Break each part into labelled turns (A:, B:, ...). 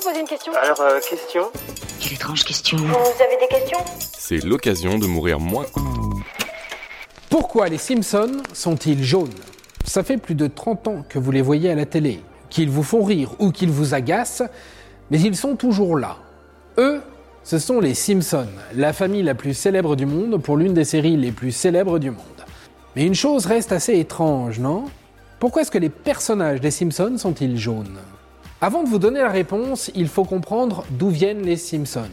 A: vous poser une question
B: Alors, euh, question
C: Quelle étrange question.
A: Vous avez des questions?
D: C'est l'occasion de mourir moins.
E: Pourquoi les Simpsons sont-ils jaunes? Ça fait plus de 30 ans que vous les voyez à la télé, qu'ils vous font rire ou qu'ils vous agacent, mais ils sont toujours là. Eux, ce sont les Simpsons, la famille la plus célèbre du monde pour l'une des séries les plus célèbres du monde. Mais une chose reste assez étrange, non? Pourquoi est-ce que les personnages des Simpsons sont-ils jaunes? Avant de vous donner la réponse, il faut comprendre d'où viennent les Simpsons.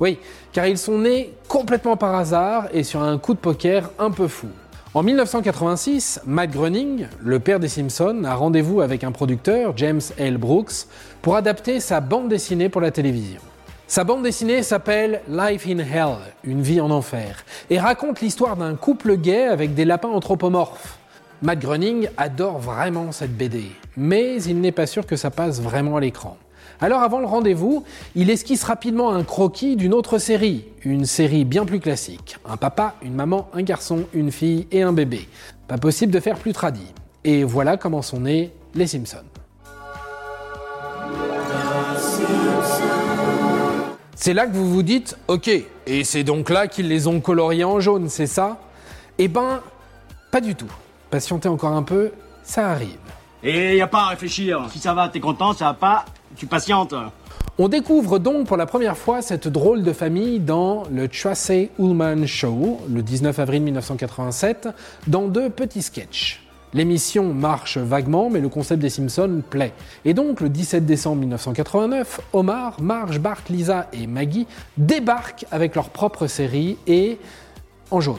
E: Oui, car ils sont nés complètement par hasard et sur un coup de poker un peu fou. En 1986, Matt Groening, le père des Simpsons, a rendez-vous avec un producteur, James L. Brooks, pour adapter sa bande dessinée pour la télévision. Sa bande dessinée s'appelle Life in Hell, une vie en enfer, et raconte l'histoire d'un couple gay avec des lapins anthropomorphes. Matt Groening adore vraiment cette BD, mais il n'est pas sûr que ça passe vraiment à l'écran. Alors avant le rendez-vous, il esquisse rapidement un croquis d'une autre série, une série bien plus classique. Un papa, une maman, un garçon, une fille et un bébé. Pas possible de faire plus tradit. Et voilà comment sont nés les Simpsons. C'est là que vous vous dites, ok, et c'est donc là qu'ils les ont coloriés en jaune, c'est ça Eh ben, pas du tout. Patientez encore un peu, ça arrive.
F: Et y a pas à réfléchir. Si ça va, t'es content, ça va pas, tu patientes.
E: On découvre donc pour la première fois cette drôle de famille dans le Tracy Ullman Show, le 19 avril 1987, dans deux petits sketchs. L'émission marche vaguement, mais le concept des Simpsons plaît. Et donc, le 17 décembre 1989, Omar, Marge, Bart, Lisa et Maggie débarquent avec leur propre série et en jaune.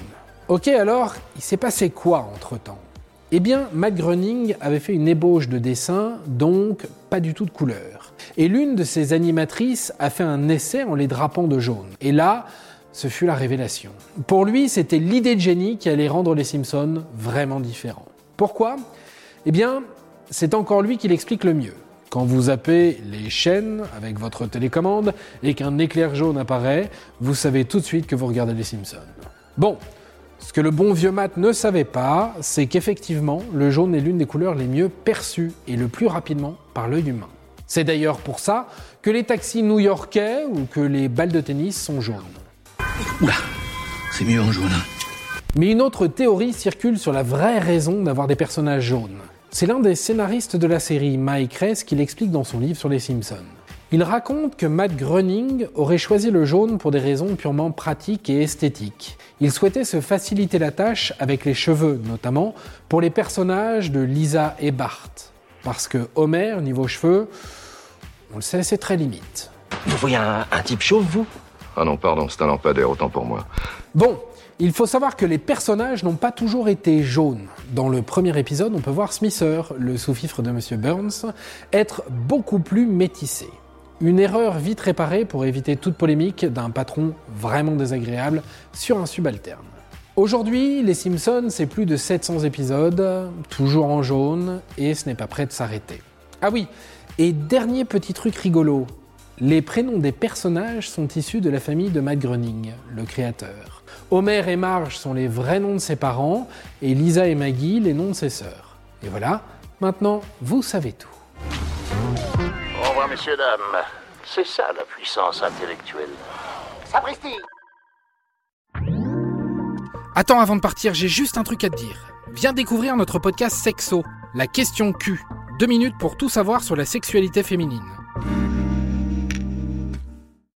E: Ok, alors, il s'est passé quoi entre-temps? Eh bien, Matt Groening avait fait une ébauche de dessin, donc pas du tout de couleur. Et l'une de ses animatrices a fait un essai en les drapant de jaune. Et là, ce fut la révélation. Pour lui, c'était l'idée de génie qui allait rendre les Simpsons vraiment différents. Pourquoi? Eh bien, c'est encore lui qui l'explique le mieux. Quand vous zappez les chaînes avec votre télécommande et qu'un éclair jaune apparaît, vous savez tout de suite que vous regardez les Simpsons. Bon, ce que le bon vieux Matt ne savait pas, c'est qu'effectivement, le jaune est l'une des couleurs les mieux perçues et le plus rapidement par l'œil humain. C'est d'ailleurs pour ça que les taxis new-yorkais ou que les balles de tennis sont jaunes.
G: Oula, c'est mieux en jaune.
E: Mais une autre théorie circule sur la vraie raison d'avoir des personnages jaunes. C'est l'un des scénaristes de la série, Mike Ress, qui l'explique dans son livre sur les Simpsons. Il raconte que Matt Groening aurait choisi le jaune pour des raisons purement pratiques et esthétiques. Il souhaitait se faciliter la tâche avec les cheveux, notamment pour les personnages de Lisa et Bart. Parce que Homer, niveau cheveux, on le sait, c'est très limite.
G: Vous voyez un, un type chauve, vous?
D: Ah non, pardon, c'est un lampadaire, autant pour moi.
E: Bon, il faut savoir que les personnages n'ont pas toujours été jaunes. Dans le premier épisode, on peut voir Smither, le sous-fifre de Monsieur Burns, être beaucoup plus métissé. Une erreur vite réparée pour éviter toute polémique d'un patron vraiment désagréable sur un subalterne. Aujourd'hui, Les Simpsons, c'est plus de 700 épisodes, toujours en jaune, et ce n'est pas prêt de s'arrêter. Ah oui, et dernier petit truc rigolo, les prénoms des personnages sont issus de la famille de Matt Groening, le créateur. Homer et Marge sont les vrais noms de ses parents, et Lisa et Maggie les noms de ses sœurs. Et voilà, maintenant, vous savez tout.
H: Messieurs, dames. C'est ça la puissance intellectuelle.
A: Sapristi
E: Attends, avant de partir, j'ai juste un truc à te dire. Viens découvrir notre podcast Sexo, la question Q. Deux minutes pour tout savoir sur la sexualité féminine.